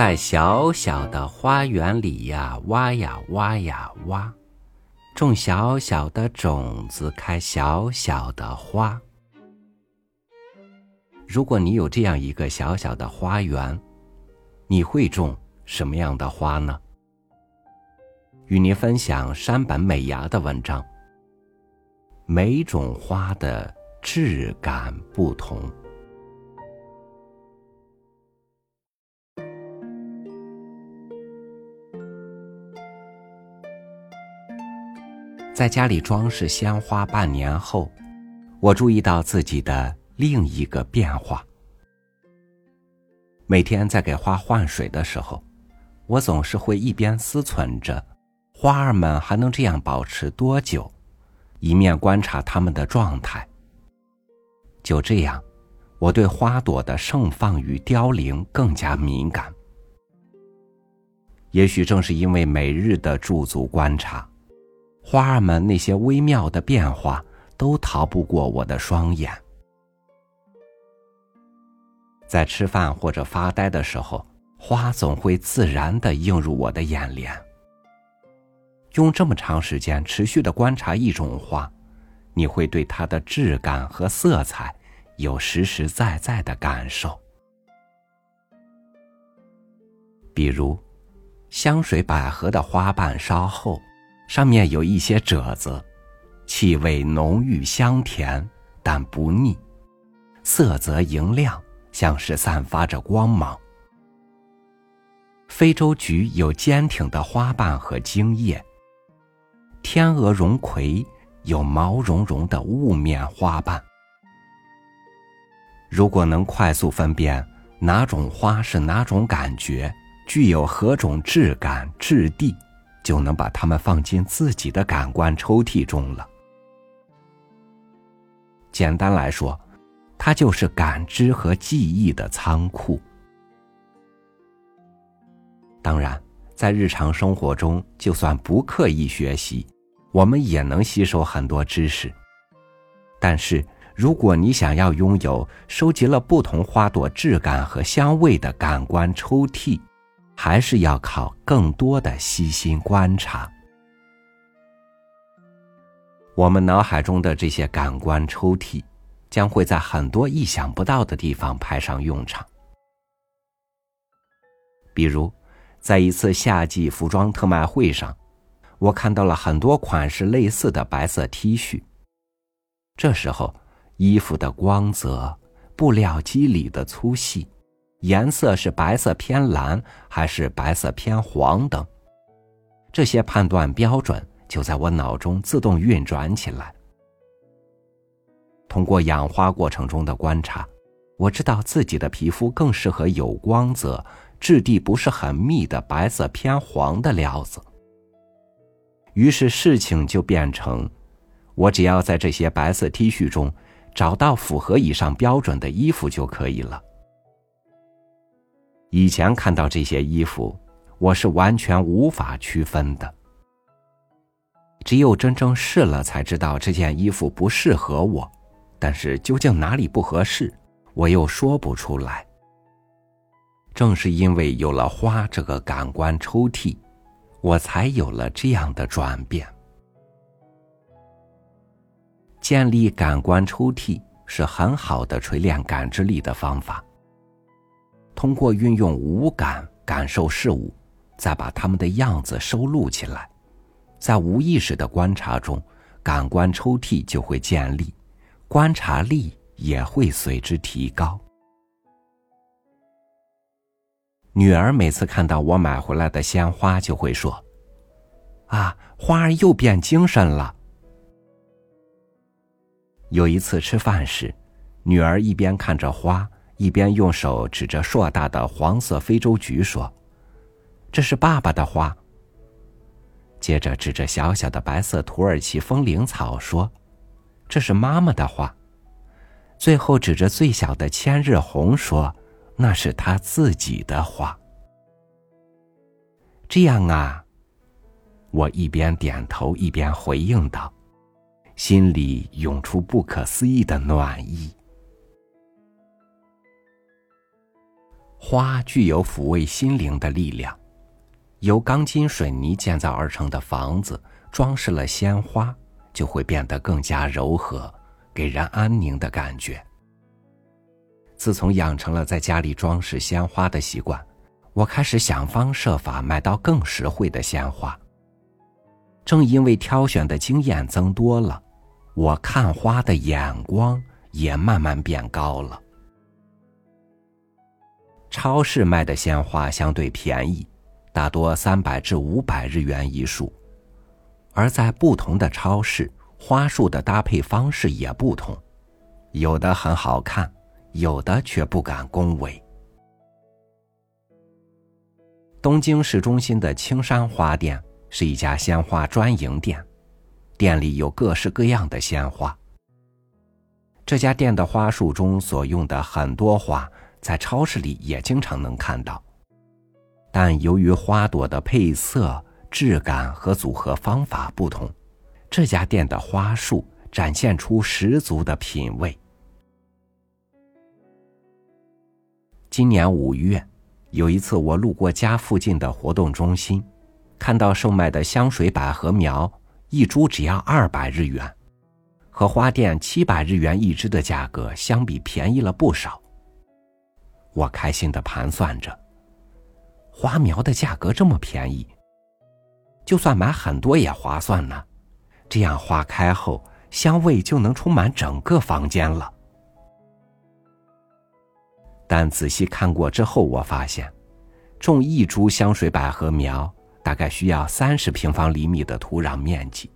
在小小的花园里呀，挖呀挖呀挖，种小小的种子，开小小的花。如果你有这样一个小小的花园，你会种什么样的花呢？与您分享山本美芽的文章。每种花的质感不同。在家里装饰鲜花半年后，我注意到自己的另一个变化。每天在给花换水的时候，我总是会一边思忖着，花儿们还能这样保持多久，一面观察它们的状态。就这样，我对花朵的盛放与凋零更加敏感。也许正是因为每日的驻足观察。花儿们那些微妙的变化，都逃不过我的双眼。在吃饭或者发呆的时候，花总会自然的映入我的眼帘。用这么长时间持续的观察一种花，你会对它的质感和色彩有实实在在的感受。比如，香水百合的花瓣稍厚。上面有一些褶子，气味浓郁香甜，但不腻，色泽莹亮，像是散发着光芒。非洲菊有坚挺的花瓣和茎叶，天鹅绒葵有毛茸茸的雾面花瓣。如果能快速分辨哪种花是哪种感觉，具有何种质感质地。就能把它们放进自己的感官抽屉中了。简单来说，它就是感知和记忆的仓库。当然，在日常生活中，就算不刻意学习，我们也能吸收很多知识。但是，如果你想要拥有收集了不同花朵质感和香味的感官抽屉，还是要靠更多的细心观察。我们脑海中的这些感官抽屉，将会在很多意想不到的地方派上用场。比如，在一次夏季服装特卖会上，我看到了很多款式类似的白色 T 恤。这时候，衣服的光泽、布料肌理的粗细。颜色是白色偏蓝还是白色偏黄等，这些判断标准就在我脑中自动运转起来。通过养花过程中的观察，我知道自己的皮肤更适合有光泽、质地不是很密的白色偏黄的料子。于是事情就变成，我只要在这些白色 T 恤中找到符合以上标准的衣服就可以了。以前看到这些衣服，我是完全无法区分的。只有真正试了，才知道这件衣服不适合我。但是究竟哪里不合适，我又说不出来。正是因为有了花这个感官抽屉，我才有了这样的转变。建立感官抽屉是很好的锤炼感知力的方法。通过运用五感感受事物，再把它们的样子收录起来，在无意识的观察中，感官抽屉就会建立，观察力也会随之提高。女儿每次看到我买回来的鲜花，就会说：“啊，花儿又变精神了。”有一次吃饭时，女儿一边看着花。一边用手指着硕大的黄色非洲菊说：“这是爸爸的花。”接着指着小小的白色土耳其风铃草说：“这是妈妈的花。”最后指着最小的千日红说：“那是他自己的花。”这样啊，我一边点头一边回应道，心里涌出不可思议的暖意。花具有抚慰心灵的力量。由钢筋水泥建造而成的房子，装饰了鲜花，就会变得更加柔和，给人安宁的感觉。自从养成了在家里装饰鲜花的习惯，我开始想方设法买到更实惠的鲜花。正因为挑选的经验增多了，我看花的眼光也慢慢变高了。超市卖的鲜花相对便宜。大多三百至五百日元一束，而在不同的超市，花束的搭配方式也不同，有的很好看，有的却不敢恭维。东京市中心的青山花店是一家鲜花专营店，店里有各式各样的鲜花。这家店的花束中所用的很多花，在超市里也经常能看到。但由于花朵的配色、质感和组合方法不同，这家店的花束展现出十足的品味。今年五月，有一次我路过家附近的活动中心，看到售卖的香水百合苗一株只要二百日元，和花店七百日元一支的价格相比便宜了不少。我开心的盘算着。花苗的价格这么便宜，就算买很多也划算呢。这样花开后，香味就能充满整个房间了。但仔细看过之后，我发现，种一株香水百合苗大概需要三十平方厘米的土壤面积，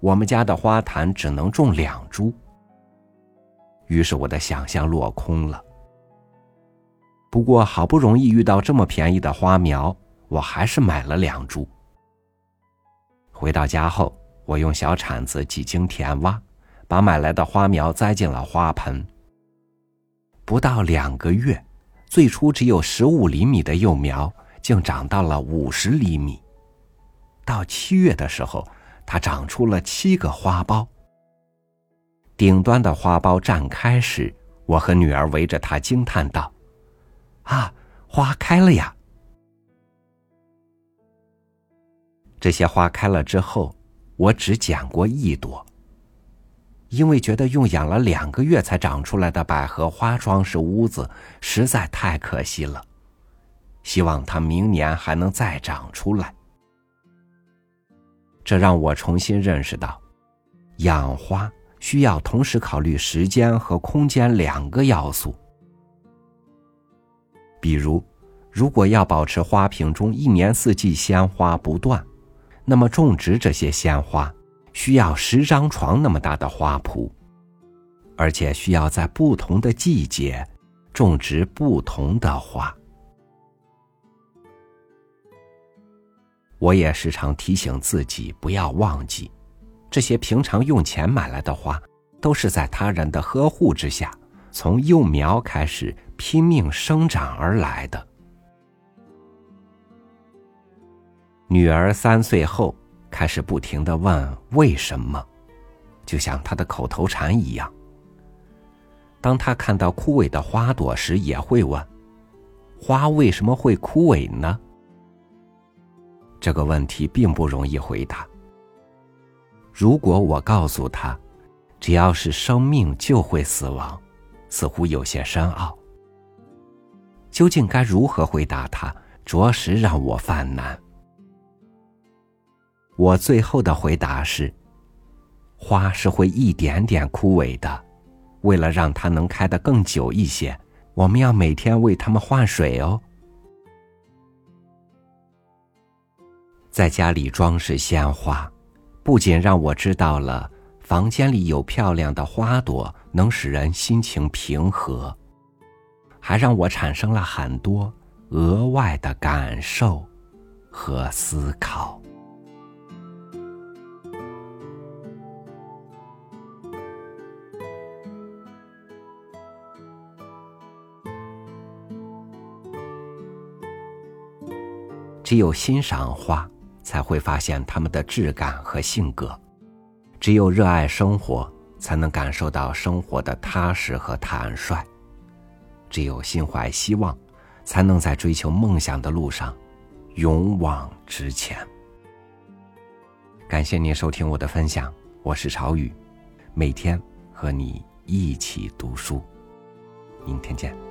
我们家的花坛只能种两株。于是我的想象落空了。不过好不容易遇到这么便宜的花苗，我还是买了两株。回到家后，我用小铲子几经填挖，把买来的花苗栽进了花盆。不到两个月，最初只有十五厘米的幼苗，竟长到了五十厘米。到七月的时候，它长出了七个花苞。顶端的花苞绽开时，我和女儿围着它惊叹道。啊，花开了呀！这些花开了之后，我只捡过一朵，因为觉得用养了两个月才长出来的百合花装饰屋子实在太可惜了。希望它明年还能再长出来。这让我重新认识到，养花需要同时考虑时间和空间两个要素。比如，如果要保持花瓶中一年四季鲜花不断，那么种植这些鲜花需要十张床那么大的花圃，而且需要在不同的季节种植不同的花。我也时常提醒自己不要忘记，这些平常用钱买来的花，都是在他人的呵护之下，从幼苗开始。拼命生长而来的。女儿三岁后开始不停的问为什么，就像她的口头禅一样。当她看到枯萎的花朵时，也会问：“花为什么会枯萎呢？”这个问题并不容易回答。如果我告诉她，只要是生命就会死亡，似乎有些深奥。究竟该如何回答他，着实让我犯难。我最后的回答是：花是会一点点枯萎的，为了让它能开得更久一些，我们要每天为它们换水哦。在家里装饰鲜花，不仅让我知道了房间里有漂亮的花朵能使人心情平和。还让我产生了很多额外的感受和思考。只有欣赏花，才会发现它们的质感和性格；只有热爱生活，才能感受到生活的踏实和坦率。只有心怀希望，才能在追求梦想的路上勇往直前。感谢您收听我的分享，我是朝雨，每天和你一起读书，明天见。